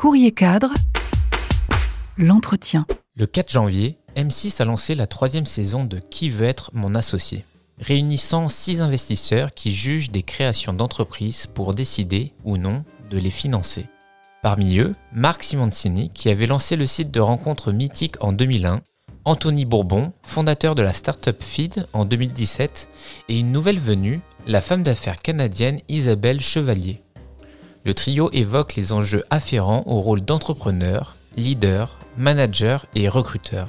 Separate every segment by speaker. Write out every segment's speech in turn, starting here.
Speaker 1: Courrier cadre, l'entretien.
Speaker 2: Le 4 janvier, M6 a lancé la troisième saison de Qui veut être mon associé réunissant six investisseurs qui jugent des créations d'entreprises pour décider ou non de les financer. Parmi eux, Marc Simoncini, qui avait lancé le site de rencontres mythique en 2001, Anthony Bourbon, fondateur de la startup Feed en 2017, et une nouvelle venue, la femme d'affaires canadienne Isabelle Chevalier. Le trio évoque les enjeux afférents au rôle d'entrepreneur, leader, manager et recruteur.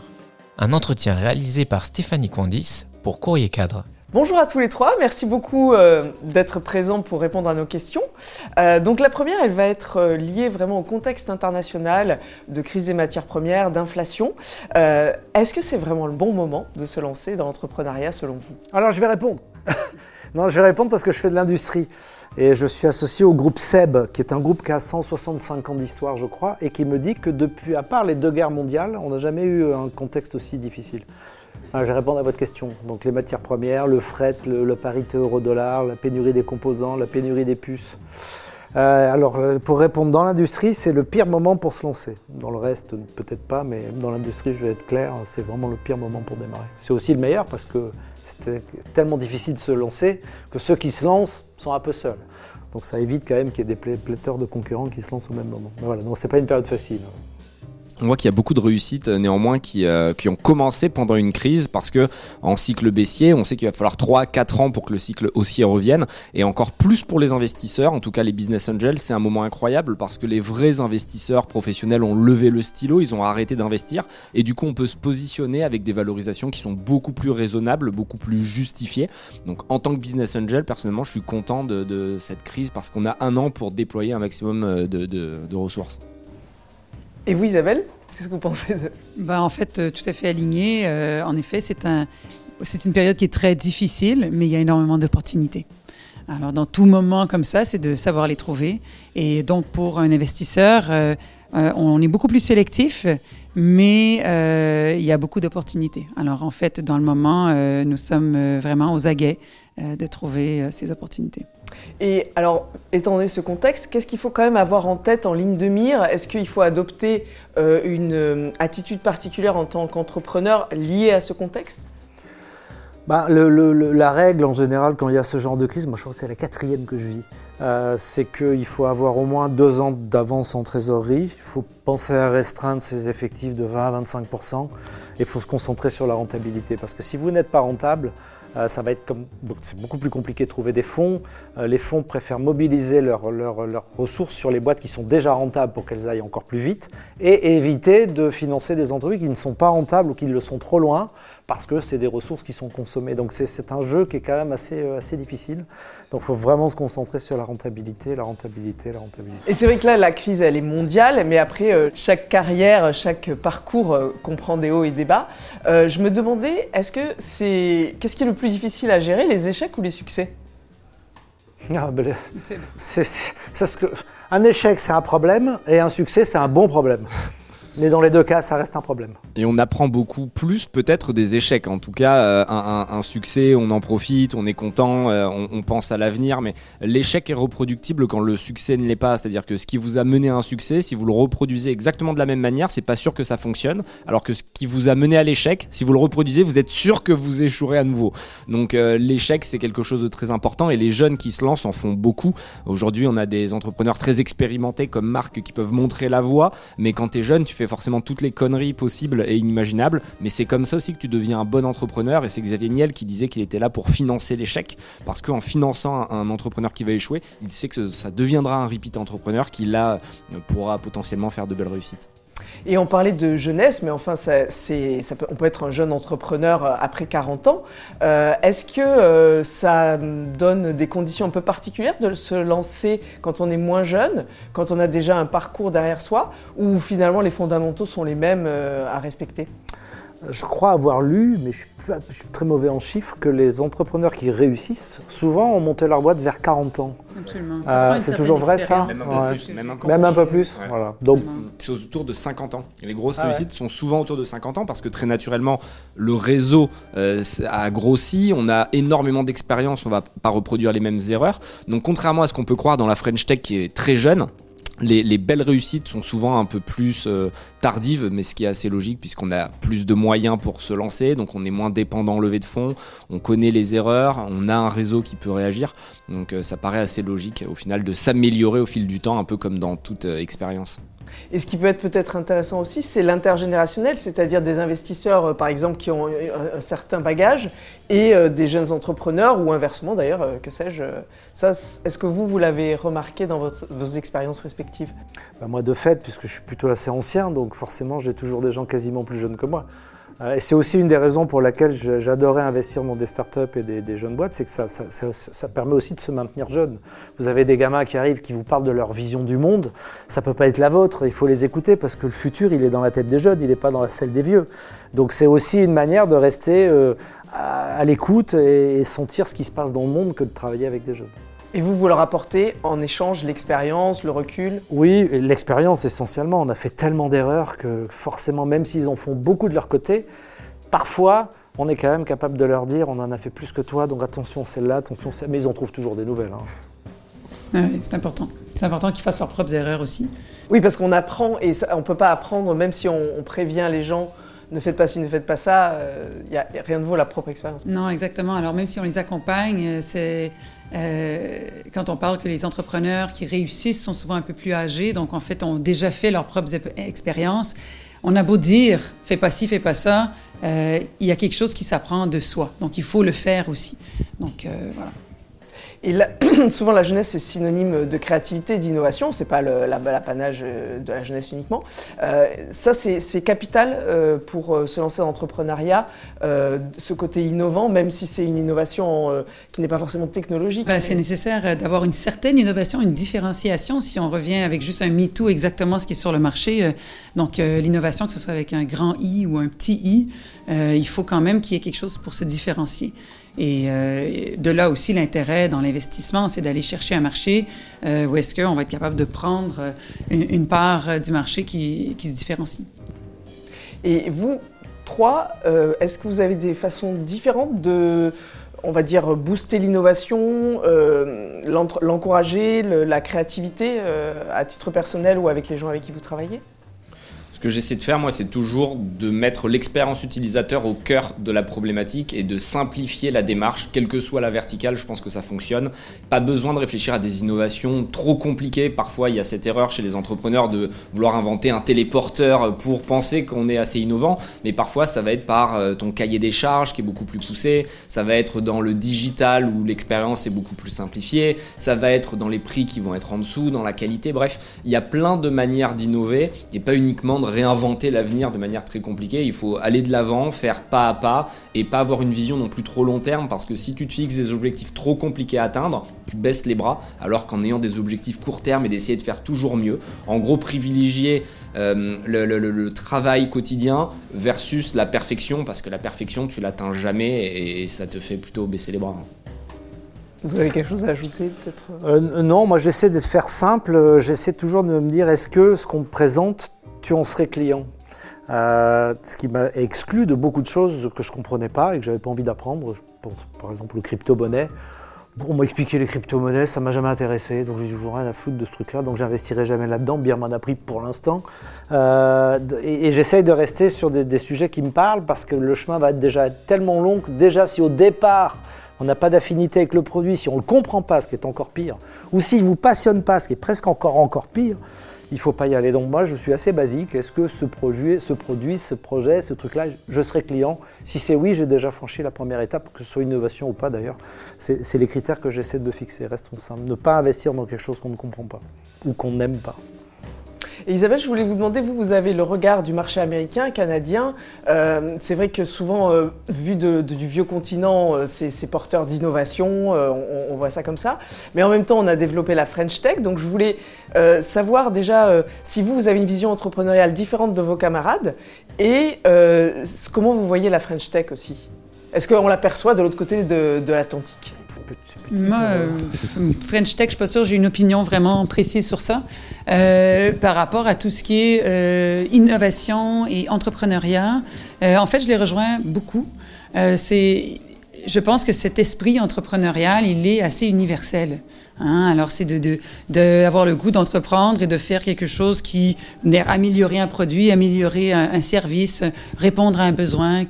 Speaker 2: Un entretien réalisé par Stéphanie Condis pour Courrier Cadre.
Speaker 3: Bonjour à tous les trois, merci beaucoup euh, d'être présents pour répondre à nos questions. Euh, donc la première, elle va être euh, liée vraiment au contexte international de crise des matières premières, d'inflation. Est-ce que c'est vraiment le bon moment de se lancer dans l'entrepreneuriat selon vous?
Speaker 4: Alors je vais répondre. Non, je vais répondre parce que je fais de l'industrie et je suis associé au groupe SEB, qui est un groupe qui a 165 ans d'histoire, je crois, et qui me dit que depuis, à part les deux guerres mondiales, on n'a jamais eu un contexte aussi difficile. Ah, je vais répondre à votre question. Donc les matières premières, le fret, le, parité euro-dollar, la pénurie des composants, la pénurie des puces. Euh, alors euh, pour répondre dans l'industrie, c'est le pire moment pour se lancer. Dans le reste, peut-être pas, mais dans l'industrie, je vais être clair, c'est vraiment le pire moment pour démarrer. C'est aussi le meilleur parce que tellement difficile de se lancer que ceux qui se lancent sont un peu seuls. Donc ça évite quand même qu'il y ait des pléthores de concurrents qui se lancent au même moment. Mais voilà, donc c'est pas une période facile
Speaker 5: on voit qu'il y a beaucoup de réussites euh, néanmoins qui, euh, qui, ont commencé pendant une crise parce que en cycle baissier, on sait qu'il va falloir 3-4 ans pour que le cycle haussier revienne et encore plus pour les investisseurs, en tout cas les business angels, c'est un moment incroyable parce que les vrais investisseurs professionnels ont levé le stylo, ils ont arrêté d'investir et du coup on peut se positionner avec des valorisations qui sont beaucoup plus raisonnables, beaucoup plus justifiées. Donc en tant que business angel, personnellement, je suis content de, cette crise parce qu'on a un an pour déployer un maximum euh, de ressources.
Speaker 3: Et vous, Isabelle, qu'est-ce que vous pensez de...
Speaker 6: bah, En fait, euh, tout à fait aligné. Euh, en effet, c'est un, une période qui est très difficile, mais il y a énormément d'opportunités. Alors, dans tout moment comme ça, c'est de savoir les trouver. Et donc, pour un investisseur, euh, on est beaucoup plus sélectif, mais il y a beaucoup d'opportunités. Alors, en fait, dans le moment, nous sommes vraiment aux aguets de trouver ces opportunités.
Speaker 3: Et alors, étant donné ce contexte, qu'est-ce qu'il faut quand même avoir en tête en ligne de mire? Est-ce qu'il faut adopter euh, une euh, attitude particulière en tant qu'entrepreneur liée à ce contexte?
Speaker 4: Bah, La règle en général quand il y a ce genre de crise, moi je crois que c'est la quatrième que je vis, euh, c'est qu'il faut avoir au moins deux ans d'avance en trésorerie, il faut penser à restreindre ses effectifs de 20 à 25%, et il faut se concentrer sur la rentabilité. Parce que si vous n'êtes pas rentable, ça va être c'est beaucoup plus compliqué de trouver des fonds. Euh, les fonds préfèrent mobiliser leurs ressources sur les boîtes qui sont déjà rentables pour qu'elles aillent encore plus vite et éviter de financer des entreprises qui ne sont pas rentables ou qui le sont trop loin parce que c'est des ressources qui sont consommées. Donc c'est un jeu qui est quand même assez, euh, assez difficile. Donc il faut vraiment se concentrer sur la rentabilité, la rentabilité, la rentabilité.
Speaker 3: Et c'est vrai que là, la crise, elle est mondiale, mais après, chaque carrière, chaque parcours comprend des hauts et des bas. je me demandais, est-ce que c'est... Qu'est-ce qui est le plus difficile à gérer, les échecs ou les succès?
Speaker 4: Ah, ben, ce que, Un échec, c'est un problème, et un succès, c'est un bon problème. Mais dans les deux cas, ça reste un problème.
Speaker 5: Et on apprend beaucoup plus peut-être des échecs. En tout cas, euh, un, succès, on en profite, on est content, euh, on, pense à l'avenir. Mais l'échec est reproductible quand le succès ne l'est pas. C'est-à-dire que ce qui vous a mené à un succès, si vous le reproduisez exactement de la même manière, c'est pas sûr que ça fonctionne. Alors que ce qui vous a mené à l'échec, si vous le reproduisez, vous êtes sûr que vous échouerez à nouveau. Donc euh, l'échec, c'est quelque chose de très important. Et les jeunes qui se lancent en font beaucoup. Aujourd'hui, on a des entrepreneurs très expérimentés comme Marc qui peuvent montrer la voie. Mais quand tu es jeune, tu fais forcément toutes les conneries possibles et inimaginables, mais c'est comme ça aussi que tu deviens un bon entrepreneur. Et c'est Xavier Niel qui disait qu'il était là pour financer l'échec, parce qu'en finançant un, entrepreneur qui va échouer, il sait que ça deviendra un repeat entrepreneur qui là pourra potentiellement faire de belles réussites.
Speaker 3: Et on parlait de jeunesse, mais enfin, on peut être un jeune entrepreneur euh, après 40 ans. Euh, est-ce que euh, ça donne des conditions un peu particulières de se lancer quand on est moins jeune, quand on a déjà un parcours derrière soi, ou finalement les fondamentaux sont les mêmes à respecter?
Speaker 4: Je crois avoir lu, mais je suis, très mauvais en chiffres, que les entrepreneurs qui réussissent, souvent ont monté leur boîte vers 40 ans.
Speaker 6: Absolument.
Speaker 4: Euh, c'est toujours vrai ça
Speaker 5: Même,
Speaker 4: un, peu plus. Voilà.
Speaker 5: Donc c'est autour de 50 ans. les grosses ah réussites sont souvent autour de 50 ans parce que très naturellement le réseau euh, a grossi, on a énormément d'expérience, on va pas reproduire les mêmes erreurs. Donc contrairement à ce qu'on peut croire dans la French Tech qui est très jeune, les, belles réussites sont souvent un peu plus euh, tardives, mais ce qui est assez logique puisqu'on a plus de moyens pour se lancer, donc on est moins dépendant levé de fonds, on connaît les erreurs, on a un réseau qui peut réagir, donc euh, ça paraît assez logique au final de s'améliorer au fil du temps, un peu comme dans toute euh, expérience.
Speaker 3: Et ce qui peut être peut-être intéressant aussi, c'est l'intergénérationnel, c'est-à-dire des investisseurs, euh, par exemple, qui ont un, certain bagage et euh, des jeunes entrepreneurs, ou inversement d'ailleurs, euh, que sais-je. Est-ce que vous, vous l'avez remarqué dans vos expériences respectives?
Speaker 4: Bah, Moi, de fait, puisque je suis plutôt assez ancien, donc forcément, j'ai toujours des gens quasiment plus jeunes que moi. Euh, c'est aussi une des raisons pour laquelle j'adorais investir dans des startups et des, jeunes boîtes, c'est que ça, permet aussi de se maintenir jeune. Vous avez des gamins qui arrivent, qui vous parlent de leur vision du monde. Ça peut pas être la vôtre, il faut les écouter parce que le futur, il est dans la tête des jeunes, il n'est pas dans la celle des vieux. Donc c'est aussi une manière de rester euh, à, l'écoute et sentir ce qui se passe dans le monde que de travailler avec des jeunes.
Speaker 3: Et vous, vous leur apportez en échange l'expérience, le recul
Speaker 4: Oui, l'expérience essentiellement. On a fait tellement d'erreurs que forcément, même s'ils en font beaucoup de leur côté, parfois, on est quand même capable de leur dire on en a fait plus que toi, donc attention celle-là, attention celle Mais ils en trouvent toujours des nouvelles. Hein.
Speaker 6: oui, c'est important. C'est important qu'ils fassent leurs propres erreurs aussi.
Speaker 3: Oui, parce qu'on apprend et on ne peut pas apprendre, même si on, prévient les gens ne faites pas ci, ne faites pas ça, il euh, n'y a, rien de vaut la propre expérience.
Speaker 6: Non, exactement. Alors même si on les accompagne, euh, c'est euh, quand on parle que les entrepreneurs qui réussissent sont souvent un peu plus âgés, donc en fait ont déjà fait leurs propres expériences. On a beau dire, fais pas ci, fais pas ça, euh, il y a quelque chose qui s'apprend de soi. Donc il faut le faire aussi. Donc euh, voilà.
Speaker 3: Et souvent, la jeunesse est synonyme de créativité, d'innovation. C'est pas l'apanage euh, de la jeunesse uniquement. Euh, ça, c'est capital euh, pour se lancer dans l'entrepreneuriat, ce côté innovant, même si c'est une innovation qui n'est pas forcément technologique.
Speaker 6: Bah, c'est nécessaire d'avoir une certaine innovation, une différenciation. Si on revient avec juste un MeToo, exactement ce qui est sur le marché, donc l'innovation, que ce soit avec un grand I ou un petit I, il faut quand même qu'il y ait quelque chose pour se différencier. Et euh, de là aussi l'intérêt dans l'investissement, c'est d'aller chercher un marché euh, où est-ce qu'on va être capable de prendre euh, une, part du marché qui, se différencie.
Speaker 3: Et vous, trois, est-ce que vous avez des façons différentes de, on va dire, booster l'innovation, l'encourager, la créativité à titre personnel ou avec les gens avec qui vous travaillez?
Speaker 5: Que j'essaie de faire, moi, c'est toujours de mettre l'expérience utilisateur au cœur de la problématique et de simplifier la démarche, quelle que soit la verticale, je pense que ça fonctionne. Pas besoin de réfléchir à des innovations trop compliquées. Parfois, il y a cette erreur chez les entrepreneurs de vouloir inventer un téléporteur pour penser qu'on est assez innovant, mais parfois, ça va être par euh, ton cahier des charges qui est beaucoup plus poussé, ça va être dans le digital où l'expérience est beaucoup plus simplifiée, ça va être dans les prix qui vont être en dessous, dans la qualité, bref, il y a plein de manières d'innover et pas uniquement de réinventer l'avenir de manière très compliquée. Il faut aller de l'avant, faire pas à pas et pas avoir une vision non plus trop long terme parce que si tu te fixes des objectifs trop compliqués à atteindre, tu baisses les bras alors qu'en ayant des objectifs court terme et d'essayer de faire toujours mieux, en gros privilégier euh, le, travail quotidien versus la perfection parce que la perfection tu l'atteins jamais et, ça te fait plutôt baisser les bras.
Speaker 3: Vous avez quelque chose à ajouter peut-être?
Speaker 4: Euh, Non, moi j'essaie de faire simple, j'essaie toujours de me dire est-ce que ce qu'on me présente tu en serais client. Euh, ce qui m'a exclu de beaucoup de choses que je ne comprenais pas et que j'avais pas envie d'apprendre. Je pense par exemple le crypto-monnaie. On m'a expliqué les crypto-monnaies, ça m'a jamais intéressé, donc j'ai toujours rien à foutre de ce truc-là, donc j'investirai jamais là-dedans. Bien m'en a pris pour l'instant. Euh, et, j'essaye de rester sur des, sujets qui me parlent parce que le chemin va être déjà tellement long que déjà si au départ on n'a pas d'affinité avec le produit, si on ne le comprend pas, ce qui est encore pire, ou s'il ne vous passionne pas, ce qui est presque encore encore pire, il ne faut pas y aller. Donc moi, je suis assez basique. Est-ce que ce produit, ce produit, ce projet, ce truc-là, je serai client? Si c'est oui, j'ai déjà franchi la première étape, que ce soit innovation ou pas d'ailleurs. C'est les critères que j'essaie de fixer. Restons simples. Ne pas investir dans quelque chose qu'on ne comprend pas ou qu'on n'aime pas.
Speaker 3: Et Isabelle, je voulais vous demander, vous, vous avez le regard du marché américain, canadien. Euh, c'est vrai que souvent, euh, vu du vieux continent, euh, c'est porteur d'innovation, on, voit ça comme ça. Mais en même temps, on a développé la French Tech. Donc je voulais savoir déjà si vous, vous avez une vision entrepreneuriale différente de vos camarades et comment vous voyez la French Tech aussi? Est-ce qu'on l'aperçoit de l'autre côté de l'Atlantique?
Speaker 6: Moi, euh, French Tech, je suis pas sûre, j'ai une opinion vraiment précise sur ça. Euh, par rapport à tout ce qui est euh, innovation et entrepreneuriat, en fait, je les rejoins beaucoup. c'est je pense que cet esprit entrepreneurial, il est assez universel. Hein. Alors, c'est de, de, avoir le goût d'entreprendre et de faire quelque chose qui améliorer un produit, améliorer un, service, répondre à un besoin,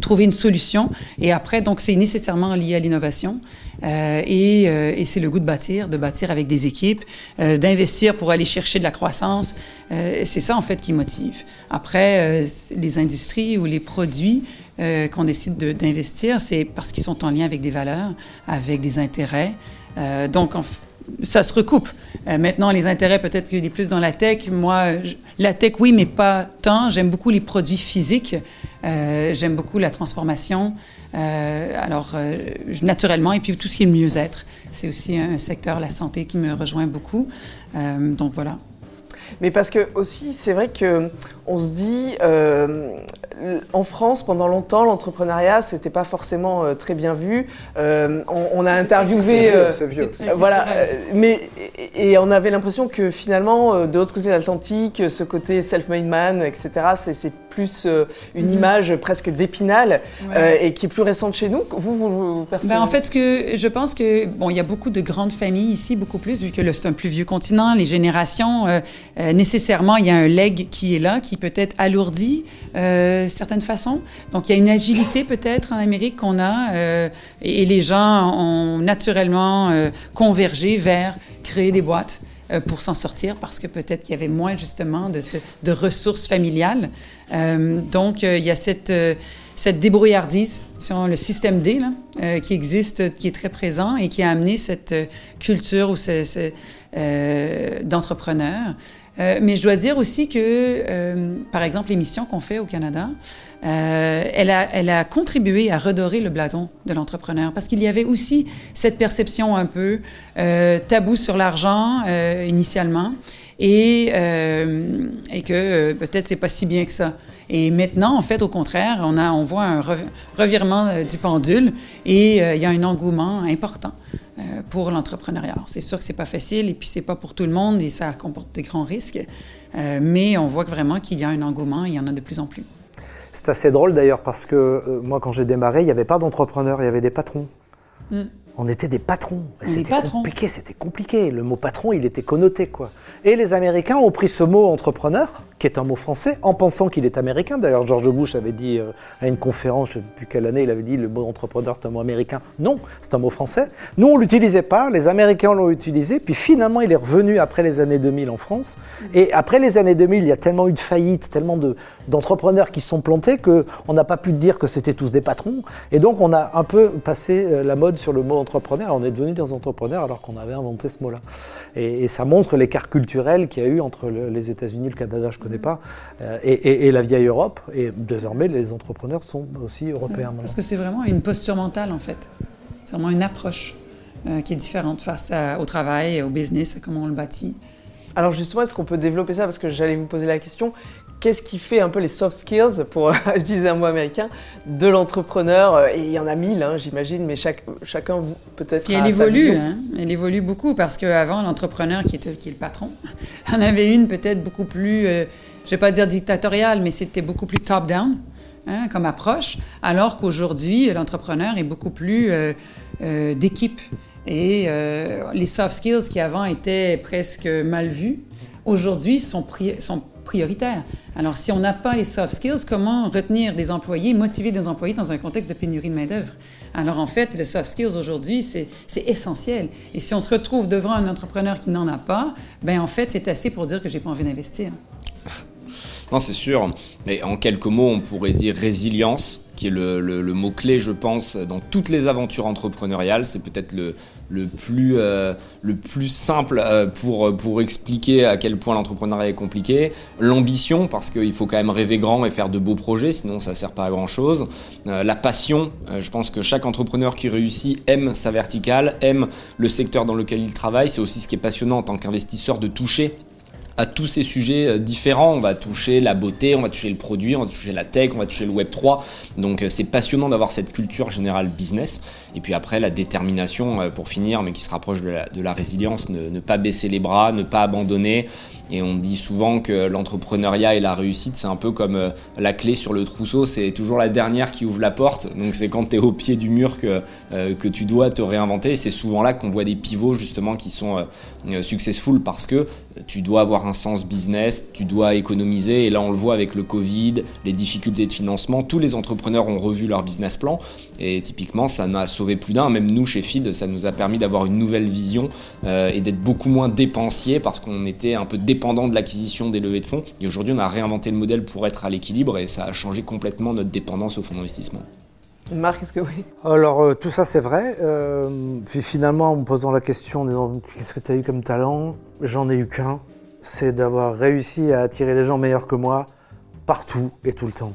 Speaker 6: trouver une solution. Et après, donc, c'est nécessairement lié à l'innovation. Euh, et, euh, et c'est le goût de bâtir, de bâtir avec des équipes, euh, d'investir pour aller chercher de la croissance. Euh, c'est ça, en fait, qui motive. Après, euh, les industries ou les produits, euh, qu'on décide d'investir, c'est parce qu'ils sont en lien avec des valeurs, avec des intérêts. Euh, donc, ça se recoupe. Euh, maintenant, les intérêts, peut-être qu'il est plus dans la tech. Moi, la tech, oui, mais pas tant. J'aime beaucoup les produits physiques. J'aime beaucoup la transformation. Alors, naturellement, et puis tout ce qui est le mieux-être. C'est aussi un secteur, la santé, qui me rejoint beaucoup. donc, voilà.
Speaker 3: Mais parce que aussi, c'est vrai que on se dit, en France, pendant longtemps, l'entrepreneuriat, c'était pas forcément euh, très bien vu. Euh, on, on, a interviewé,
Speaker 4: euh, vieux,
Speaker 3: vieux. voilà, euh, mais et, on avait l'impression que finalement, euh, de l'autre côté de l'Atlantique, ce côté self-made man, etc., c'est plus une mm -hmm. image presque d'épinal ouais. et qui est plus récente chez nous. Vous, vous, vous
Speaker 6: percevez ben, En fait, ce que je pense que bon, il y a beaucoup de grandes familles ici, beaucoup plus vu que c'est un plus vieux continent, les générations. nécessairement, il y a un leg qui est là, qui peut être alourdi euh, certaines façons. Donc, il y a une agilité peut-être en Amérique qu'on a euh, et, les gens ont naturellement euh, convergé vers créer des boîtes euh, pour s'en sortir parce que peut-être qu'il y avait moins justement de, ce, de ressources familiales. Euh, donc, il y a cette débrouillardise, le système D, euh, qui existe, qui est très présent et qui a amené cette culture ou ce, euh, d'entrepreneurs. Euh, mais je dois dire aussi que, euh, par exemple, l'émission qu'on fait au Canada, euh, elle, a, elle a contribué à redorer le blason de l'entrepreneur. Parce qu'il y avait aussi cette perception un peu euh, tabou sur l'argent euh, initialement. Et, et que peut-être c'est pas si bien que ça. Et maintenant, en fait, au contraire, on, a, on voit un revirement du pendule et il y a un engouement important pour l'entrepreneuriat. C'est sûr que c'est pas facile et puis c'est pas pour tout le monde et ça comporte de grands risques, euh, mais on voit vraiment qu'il y a un engouement et il y en a de plus en plus.
Speaker 4: C'est assez drôle d'ailleurs parce que euh, moi, quand j'ai démarré, il n'y avait pas d'entrepreneurs, il y avait des patrons. Mm. On était des patrons. C'était compliqué, c'était compliqué. Le mot patron, il était connoté, quoi. Et les Américains ont pris ce mot entrepreneur, est un mot français, en pensant qu'il est américain. D'ailleurs, George Bush avait dit euh, à une conférence, je ne sais plus quelle année, il avait dit le mot entrepreneur, c'est un mot américain. Non, c'est un mot français. Nous, on l'utilisait pas, les Américains l'ont utilisé, puis finalement, il est revenu après les années 2000 en France. Et après les années 2000, il y a tellement eu de faillites, tellement d'entrepreneurs qui se sont plantés qu'on n'a pas pu dire que c'était tous des patrons. Et donc, on a un peu passé euh, la mode sur le mot entrepreneur. On est devenu des entrepreneurs alors qu'on avait inventé ce mot-là. Et, ça montre l'écart culturel qu'il y a eu entre le, les États-Unis, le Canada, je ne connais pas, euh, et, et, et, la vieille Europe. Et désormais, les entrepreneurs sont aussi européens.
Speaker 6: Parce que c'est vraiment une posture mentale, en fait. C'est vraiment une approche euh, qui est différente face à, au travail, au business, à comment on le bâtit.
Speaker 3: Alors justement, est-ce qu'on peut développer ça? Parce que j'allais vous poser la question, qu'est-ce qui fait un peu les soft skills, pour utiliser un mot américain, de l'entrepreneur Et il y en a mille, hein, j'imagine, mais chaque, chacun peut-être.
Speaker 6: Elle évolue, hein, elle évolue beaucoup parce qu'avant, l'entrepreneur qui est, qui est le patron, en avait une peut-être beaucoup plus, euh, je ne vais pas dire dictatoriale, mais c'était beaucoup plus top-down. Hein, comme approche, alors qu'aujourd'hui, l'entrepreneur est beaucoup plus euh, euh, d'équipe. Et euh, les soft skills qui avant étaient presque mal vus, aujourd'hui sont, pri sont prioritaires. Alors, si on n'a pas les soft skills, comment retenir des employés, motiver des employés dans un contexte de pénurie de main-d'œuvre? Alors, en fait, le soft skills aujourd'hui, c'est essentiel. Et si on se retrouve devant un entrepreneur qui n'en a pas, ben en fait, c'est assez pour dire que j'ai pas envie d'investir.
Speaker 5: Non, c'est sûr. Mais en quelques mots, on pourrait dire résilience, qui est le, mot-clé, je pense, dans toutes les aventures entrepreneuriales. C'est peut-être le, le, plus, euh, le plus simple euh, pour, pour expliquer à quel point l'entrepreneuriat est compliqué. L'ambition, parce qu'il faut quand même rêver grand et faire de beaux projets, sinon ça ne sert pas à grand-chose. Euh, la passion, je pense que chaque entrepreneur qui réussit aime sa verticale, aime le secteur dans lequel il travaille. C'est aussi ce qui est passionnant en tant qu'investisseur de toucher à tous ces sujets euh, différents. On va toucher la beauté, on va toucher le produit, on va toucher la tech, on va toucher le Web 3. Donc euh, c'est passionnant d'avoir cette culture générale business. Et puis après, la détermination, euh, pour finir, mais qui se rapproche de la, résilience, ne, pas baisser les bras, ne pas abandonner. Et on dit souvent que l'entrepreneuriat et la réussite, c'est un peu comme la clé sur le trousseau, c'est toujours la dernière qui ouvre la porte. Donc c'est quand tu es au pied du mur que, que tu dois te réinventer. C'est souvent là qu'on voit des pivots justement qui sont successful parce que tu dois avoir un sens business, tu dois économiser. Et là, on le voit avec le Covid, les difficultés de financement. Tous les entrepreneurs ont revu leur business plan. Et typiquement, ça n'a sauvé plus d'un. Même nous, chez Feed, ça nous a permis d'avoir une nouvelle vision euh, et d'être beaucoup moins dépensier parce qu'on était un peu dépendant de l'acquisition des levées de fonds. Et aujourd'hui, on a réinventé le modèle pour être à l'équilibre et ça a changé complètement notre dépendance au fonds d'investissement.
Speaker 3: Marc, est-ce que oui?
Speaker 4: Alors, euh, tout ça, c'est vrai. Euh, puis finalement, en me posant la question, en disant qu'est-ce que tu as eu comme talent? J'en ai eu qu'un. C'est d'avoir réussi à attirer des gens meilleurs que moi partout et tout le temps.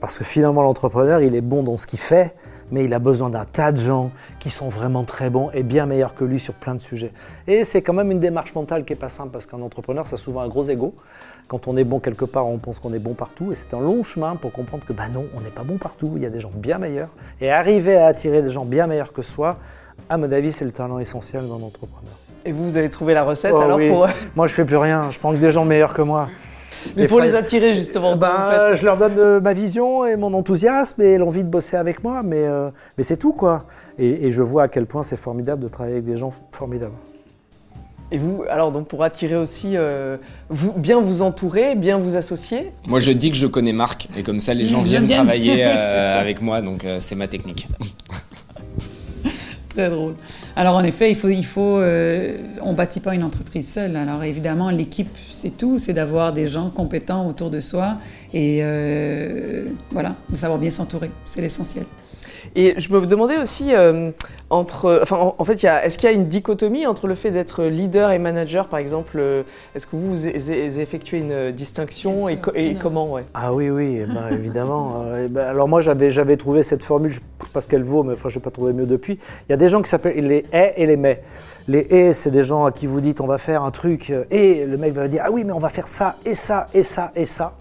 Speaker 4: Parce que finalement, l'entrepreneur, il est bon dans ce qu'il fait, mais il a besoin d'un tas de gens qui sont vraiment très bons et bien meilleurs que lui sur plein de sujets. Et c'est quand même une démarche mentale qui est pas simple parce qu'un entrepreneur, ça a souvent un gros ego. Quand on est bon quelque part, on pense qu'on est bon partout et c'est un long chemin pour comprendre que bah non, on n'est pas bon partout, il y a des gens bien meilleurs. Et arriver à attirer des gens bien meilleurs que soi, à mon avis, c'est le talent essentiel d'un entrepreneur.
Speaker 3: Et vous, vous avez trouvé la recette oh alors pour...
Speaker 4: Moi, je fais plus rien, je prends que des gens meilleurs que moi.
Speaker 3: Mais pour les attirer justement
Speaker 4: ben, Je leur donne euh, ma vision et mon enthousiasme et l'envie de bosser avec moi, mais, euh, mais c'est tout quoi. Et, je vois à quel point c'est formidable de travailler avec des gens formidables.
Speaker 3: Et vous, alors donc pour attirer aussi, euh, vous, bien vous entourer, bien vous associer
Speaker 5: Moi je dis que je connais Marc et comme ça les gens viennent travailler avec moi, donc c'est ma technique.
Speaker 6: Très drôle. Alors en effet, il faut, il faut, on bâtit pas une entreprise seule. Alors évidemment, l'équipe c'est tout, c'est d'avoir des gens compétents autour de soi et euh, voilà, de savoir bien s'entourer, c'est l'essentiel.
Speaker 3: Et je me demandais aussi, euh, entre, enfin, en, fait, est-ce qu'il y a une dichotomie entre le fait d'être leader et manager, par exemple euh, Est-ce que vous, vous effectuez une distinction et, et comment ouais?
Speaker 4: Ah oui, oui, eh ben, évidemment. Eh ben, alors moi, j'avais, j'avais trouvé cette formule, je ne sais pas ce qu'elle vaut, mais enfin, je n'ai pas trouvé mieux depuis. Il y a des gens qui s'appellent les haies et les mais. Les haies, c'est des gens à qui vous dites on va faire un truc et le mec va dire ah oui, mais on va faire ça et ça et ça et ça.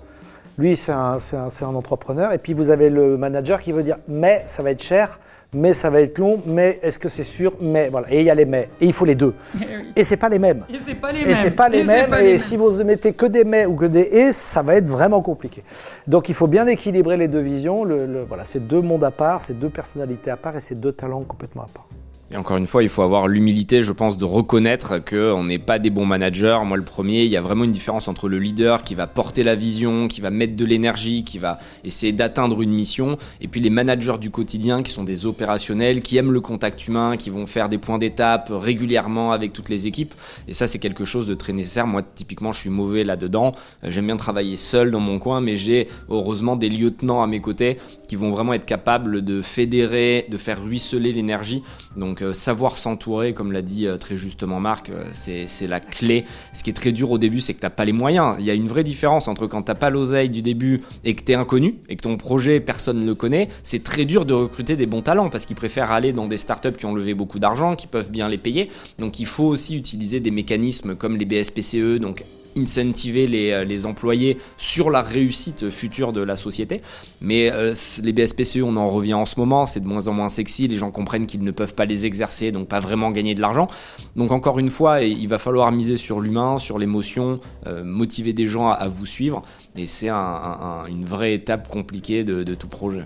Speaker 4: Lui, c'est un, un, entrepreneur. Et puis vous avez le manager qui veut dire mais ça va être cher, mais ça va être long, mais est-ce que c'est sûr Mais voilà. Et il y a les mais. Et il faut les deux. Et c'est pas les mêmes.
Speaker 6: Et c'est pas les
Speaker 4: mêmes. Et c'est pas les mêmes. et si vous mettez que des mais ou que des et, ça va être vraiment compliqué. Donc il faut bien équilibrer les deux visions. Le, voilà, c'est deux mondes à part, c'est deux personnalités à part et c'est deux talents complètement à part.
Speaker 5: Et encore une fois, il faut avoir l'humilité, je pense, de reconnaître qu'on n'est pas des bons managers. Moi, le premier, il y a vraiment une différence entre le leader qui va porter la vision, qui va mettre de l'énergie, qui va essayer d'atteindre une mission, et puis les managers du quotidien qui sont des opérationnels, qui aiment le contact humain, qui vont faire des points d'étape régulièrement avec toutes les équipes. Et ça, c'est quelque chose de très nécessaire. Moi, typiquement, je suis mauvais là-dedans. J'aime bien travailler seul dans mon coin, mais j'ai heureusement des lieutenants à mes côtés qui vont vraiment être capables de fédérer, de faire ruisseler l'énergie. Donc euh, savoir s'entourer, comme l'a dit euh, très justement Marc, euh, c'est la clé. Ce qui est très dur au début, c'est que tu n'as pas les moyens. Il y a une vraie différence entre quand tu n'as pas l'oseille du début et que tu es inconnu et que ton projet, personne ne le connaît. C'est très dur de recruter des bons talents parce qu'ils préfèrent aller dans des startups qui ont levé beaucoup d'argent, qui peuvent bien les payer. Donc il faut aussi utiliser des mécanismes comme les BSPCE, donc incentiver les, euh, les, employés sur la réussite future de la société. Mais euh, les BSPCE, on en revient en ce moment, c'est de moins en moins sexy, les gens comprennent qu'ils ne peuvent pas les exercer, donc pas vraiment gagner de l'argent. Donc encore une fois, il va falloir miser sur l'humain, sur l'émotion, euh, motiver des gens à, vous suivre. Et c'est une vraie étape compliquée de tout projet.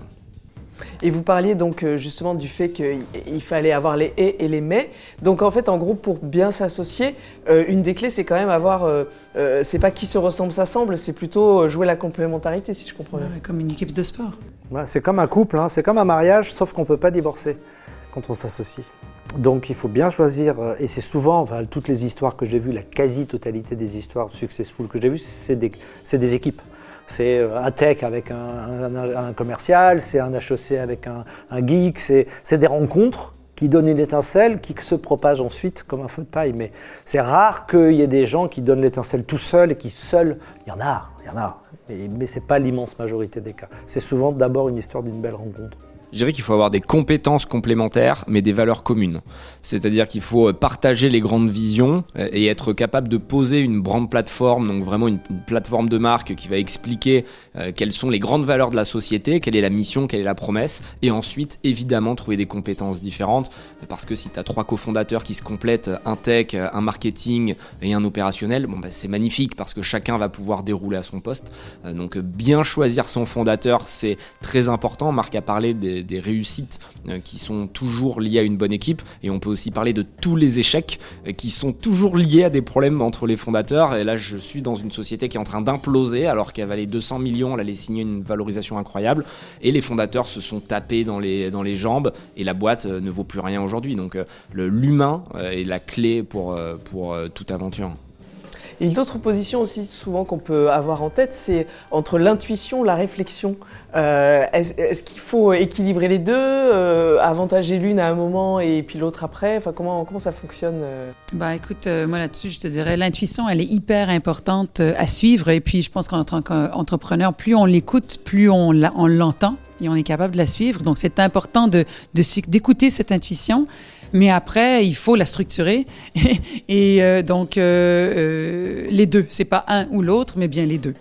Speaker 3: Et vous parliez donc euh, justement du fait qu'il fallait avoir les et et les mais. Donc en fait, en groupe, pour bien s'associer, euh, une des clés, c'est quand même avoir. Euh, c'est pas qui se ressemble s'assemble, c'est plutôt jouer la complémentarité, si je comprends bien.
Speaker 6: comme une équipe de sport.
Speaker 4: c'est comme un couple, hein. c'est comme un mariage, sauf qu'on ne peut pas divorcer quand on s'associe. Donc il faut bien choisir, et c'est souvent, enfin, toutes les histoires que j'ai vues, la quasi-totalité des histoires successful que j'ai vues, c'est des, des équipes. C'est euh, un tech avec un, commercial, c'est un HEC avec un, geek, c'est des rencontres qui donnent une étincelle qui se propage ensuite comme un feu de paille. Mais c'est rare qu'il y ait des gens qui donnent l'étincelle tout seuls et qui seuls, il y en a, il y en a. mais ce n'est pas l'immense majorité des cas. C'est souvent d'abord une histoire d'une belle rencontre.
Speaker 5: Je dirais qu'il faut avoir des compétences complémentaires, mais des valeurs communes. C'est-à-dire qu'il faut euh, partager les grandes visions euh, et être capable de poser une grande plateforme, donc vraiment une, plateforme de marque qui va expliquer euh, quelles sont les grandes valeurs de la société, quelle est la mission, quelle est la promesse, et ensuite évidemment trouver des compétences différentes, parce que si tu as trois cofondateurs qui se complètent, un tech, un marketing et un opérationnel, bon, bah, c'est magnifique parce que chacun va pouvoir dérouler à son poste. donc bien choisir son fondateur, c'est très important. Marc a parlé des des, réussites euh, qui sont toujours liées à une bonne équipe. Et on peut aussi parler de tous les échecs euh, qui sont toujours liés à des problèmes entre les fondateurs. Et là, je suis dans une société qui est en train d'imploser alors qu'elle valait 200 millions, elle allait signer une valorisation incroyable. Et les fondateurs se sont tapés dans les, dans les jambes et la boîte euh, ne vaut plus rien aujourd'hui. Donc l'humain est la clé pour, pour toute aventure.
Speaker 3: Et une autre position aussi souvent qu'on peut avoir en tête, c'est entre l'intuition, la réflexion. Euh, est-ce, qu'il faut équilibrer les deux, euh, avantager l'une à un moment et puis l'autre après? Enfin, comment, comment ça fonctionne euh?
Speaker 6: Bah écoute, moi là-dessus, je te dirais, l'intuition, elle est hyper importante à suivre. Et puis je pense qu'en tant qu'entrepreneur, plus on l'écoute, plus on, l'entend et on est capable de la suivre. Donc c'est important de, d'écouter cette intuition mais après, il faut la structurer. et euh, donc, euh, euh, les deux, c'est pas un ou l'autre, mais bien les deux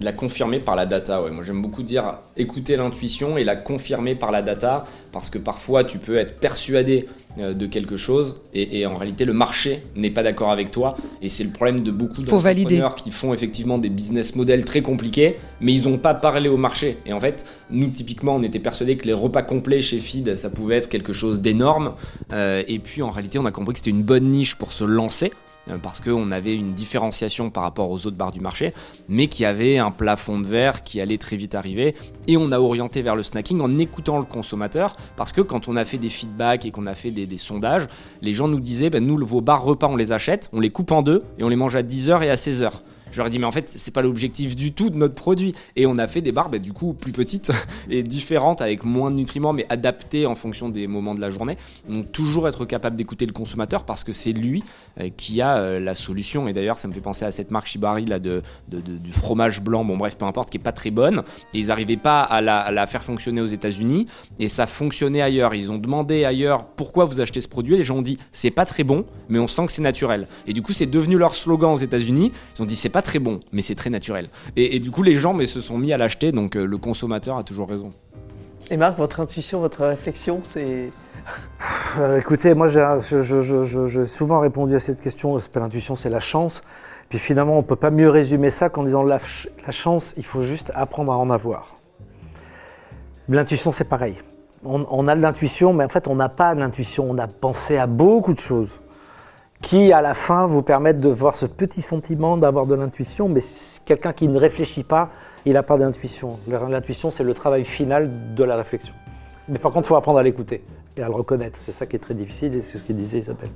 Speaker 5: la confirmer par la data. Ouais. Moi, j'aime beaucoup dire écouter l'intuition et la confirmer par la data, parce que parfois, tu peux être persuadé euh, de quelque chose et, en réalité, le marché n'est pas d'accord avec toi. Et c'est le problème de beaucoup d'entrepreneurs qui font effectivement des business models très compliqués, mais ils n'ont pas parlé au marché. Et en fait, nous, typiquement, on était persuadés que les repas complets chez Feed, ça pouvait être quelque chose d'énorme. Euh, et puis, en réalité, on a compris que c'était une bonne niche pour se lancer. Euh, parce qu'on avait une différenciation par rapport aux autres bars du marché, mais qui avait un plafond de verre qui allait très vite arriver. Et on a orienté vers le snacking en écoutant le consommateur, parce que quand on a fait des feedbacks et qu'on a fait des, sondages, les gens nous disaient, ben, nous, vos bars repas, on les achète, on les coupe en deux et on les mange à 10h et à 16h. Je leur ai dit, mais en fait, c'est pas l'objectif du tout de notre produit. Et on a fait des barres, bah, du coup, plus petites et différentes, avec moins de nutriments, mais adaptées en fonction des moments de la journée. Donc, toujours être capable d'écouter le consommateur parce que c'est lui euh, qui a euh, la solution. Et d'ailleurs, ça me fait penser à cette marque Shibari, là, de, du fromage blanc, bon, bref, peu importe, qui est pas très bonne. Et ils n'arrivaient pas à la, à la, faire fonctionner aux États-Unis. Et ça fonctionnait ailleurs. Ils ont demandé ailleurs pourquoi vous achetez ce produit. Et les gens ont dit, c'est pas très bon, mais on sent que c'est naturel. Et du coup, c'est devenu leur slogan aux États-Unis. Ils ont dit, c'est pas très bon, mais c'est très naturel. Et, du coup, les gens mais, se sont mis à l'acheter, donc euh, le consommateur a toujours raison.
Speaker 3: Et Marc, votre intuition, votre réflexion, c'est...
Speaker 4: Euh, écoutez, moi j'ai souvent répondu à cette question, l'intuition, c'est la chance. Puis finalement, on ne peut pas mieux résumer ça qu'en disant la, la chance, il faut juste apprendre à en avoir. L'intuition, c'est pareil. On, on, a de l'intuition, mais en fait, on n'a pas d'intuition. On a pensé à beaucoup de choses qui, à la fin, vous permettent de voir ce petit sentiment d'avoir de l'intuition. Mais quelqu'un qui ne réfléchit pas, il n'a pas d'intuition. L'intuition, c'est le travail final de la réflexion. Mais par contre, il faut apprendre à l'écouter et à le reconnaître. C'est ça qui est très difficile et c'est ce qu'il disait Isabelle.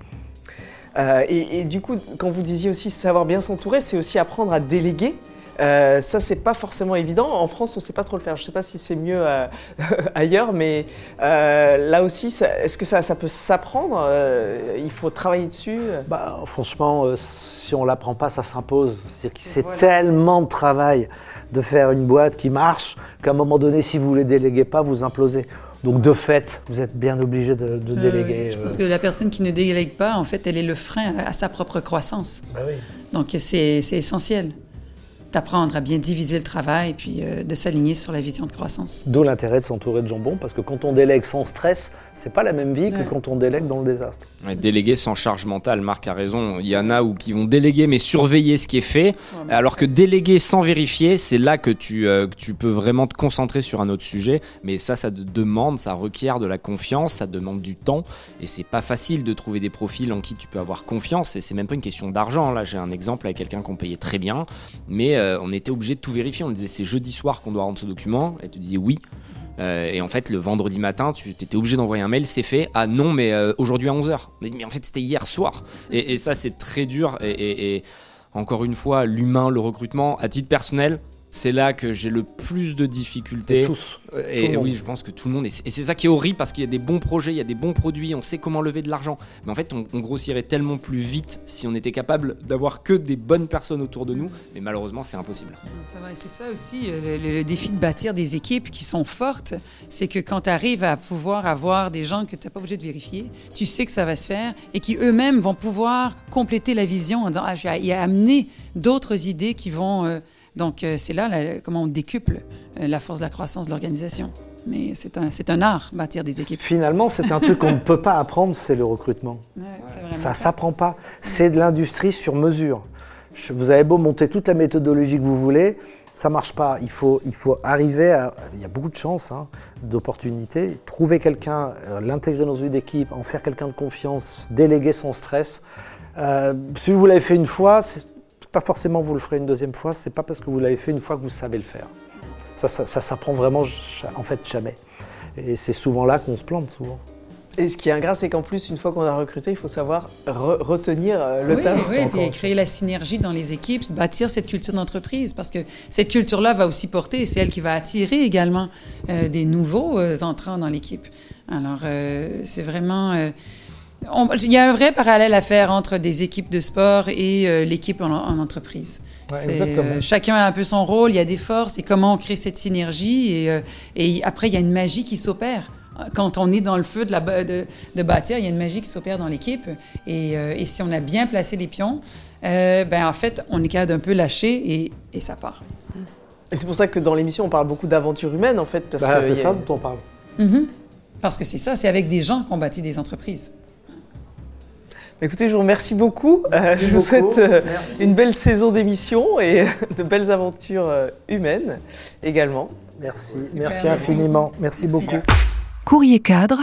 Speaker 3: Euh, et, et, du coup, quand vous disiez aussi savoir bien s'entourer, c'est aussi apprendre à déléguer. Euh, ça, c'est pas forcément évident. En France, on sait pas trop le faire. Je sais pas si c'est mieux euh, ailleurs, mais euh, là aussi, est-ce que ça, ça peut s'apprendre euh, Il faut travailler dessus
Speaker 4: bah, Franchement, euh, si on l'apprend pas, ça s'impose. C'est tellement de travail de faire une boîte qui marche qu'à un moment donné, si vous ne les déléguez pas, vous implosez. Donc de fait, vous êtes bien obligé de, de déléguer.
Speaker 6: je pense que la personne qui ne délègue pas, en fait, elle est le frein à sa propre croissance.
Speaker 4: Bah oui.
Speaker 6: Donc c'est essentiel d'apprendre à bien diviser le travail et puis euh, de s'aligner sur la vision de croissance.
Speaker 4: D'où l'intérêt de s'entourer de jambon, parce que quand on délègue sans stress, c'est pas la même vie que quand on délègue dans le désastre.
Speaker 5: déléguer sans charge mentale, Marc a raison. Il y en a où qui vont déléguer mais surveiller ce qui est fait, alors que déléguer sans vérifier, c'est là que tu, euh, que tu peux vraiment te concentrer sur un autre sujet. Mais ça, ça demande, ça requiert de la confiance, ça demande du temps, et c'est pas facile de trouver des profils en qui tu peux avoir confiance. Et c'est même pas une question d'argent. Là, j'ai un exemple avec quelqu'un qu'on payait très bien, mais euh, on était obligé de tout vérifier. On disait c'est jeudi soir qu'on doit rendre ce document, et tu disais oui. Euh, et en fait, le vendredi matin, tu étais obligé d'envoyer un mail, c'est fait. Ah non, mais euh, aujourd'hui à 11h. Mais en fait, c'était hier soir. Et, ça, c'est très dur. Et, encore une fois, l'humain, le recrutement, à titre personnel, c'est là que j'ai le plus de difficultés.
Speaker 4: Et tous.
Speaker 5: Euh, Et oui, je pense que tout le monde. Et c'est et c'est ça qui est horrible parce qu'il y a des bons projets, il y a des bons produits, on sait comment lever de l'argent. Mais en fait, on, on grossirait tellement plus vite si on était capable d'avoir que des bonnes personnes autour de nous. Mais malheureusement, c'est impossible.
Speaker 6: Ça va, et c'est ça aussi euh, le, le- le défi de bâtir des équipes qui sont fortes, c'est que quand tu arrives à pouvoir avoir des gens que tu n'es pas obligé de vérifier, tu sais que ça va se faire et qui eux-mêmes vont pouvoir compléter la vision en disant ah, j'ai amené d'autres idées qui vont. euh, donc euh, c'est là la- comment on décuple euh, la force de la croissance de l'organisation. Mais c'est un, c'est un art, bâtir des équipes.
Speaker 4: Finalement, c'est un truc qu'on ne peut pas apprendre, c'est le recrutement.
Speaker 6: Ouais,
Speaker 4: Ça s'apprend pas. C'est de l'industrie sur mesure. Je- Vous avez beau monter toute la méthodologie que vous voulez, ça marche pas. Il faut, il faut arriver à. Il y a beaucoup de chances, hein, d'opportunités. Trouver quelqu'un, euh, l'intégrer dans une équipe, en faire quelqu'un de confiance, déléguer son stress. Euh, si vous l'avez fait une fois, c'est pas forcément vous le ferez une deuxième fois. C'est pas parce que vous l'avez fait une fois que vous savez le faire. Ça, ça, ça s'apprend vraiment, en fait, jamais. Et c'est souvent là qu'on se plante, souvent.
Speaker 3: Et ce qui est ingrat, c'est qu'en plus, une fois qu'on a recruté, il faut savoir re- retenir euh, le
Speaker 6: oui,
Speaker 3: talent.
Speaker 6: oui, puis créer la synergie dans les équipes, bâtir cette culture d'entreprise, parce que cette culture-là va aussi porter, c'est elle qui va attirer également euh, des nouveaux euh, entrants dans l'équipe. Alors, euh, c'est vraiment... on- il y a un vrai parallèle à faire entre des équipes de sport et euh, l'équipe en, en entreprise.
Speaker 4: Ouais,
Speaker 6: euh, chacun a un peu son rôle, il y a des forces, et comment on crée cette synergie. Et, euh, et après, il y a une magie qui s'opère. Quand on est dans le feu de, la, ba- de, de bâtir, il y a une magie qui s'opère dans l'équipe. Et, euh, et si on a bien placé les pions, euh, ben en fait, on est capable d'un peu lâcher et, et ça part.
Speaker 3: Et c'est pour ça que dans l'émission, on parle beaucoup d'aventure humaine, en fait. Parce
Speaker 4: Bah,
Speaker 3: que
Speaker 4: c'est
Speaker 3: a-
Speaker 4: ça dont on parle.
Speaker 6: Mhm. Parce que c'est ça, c'est avec des gens qu'on bâtit des entreprises.
Speaker 3: Écoutez, je vous remercie beaucoup. Euh, je vous
Speaker 4: beaucoup.
Speaker 3: souhaite euh, une belle saison d'émission et de belles aventures euh, humaines également.
Speaker 4: Merci, merci
Speaker 6: merci
Speaker 4: infiniment. Merci,
Speaker 6: Merci.
Speaker 4: beaucoup.
Speaker 1: Courrier cadre,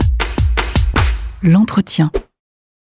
Speaker 1: l'entretien.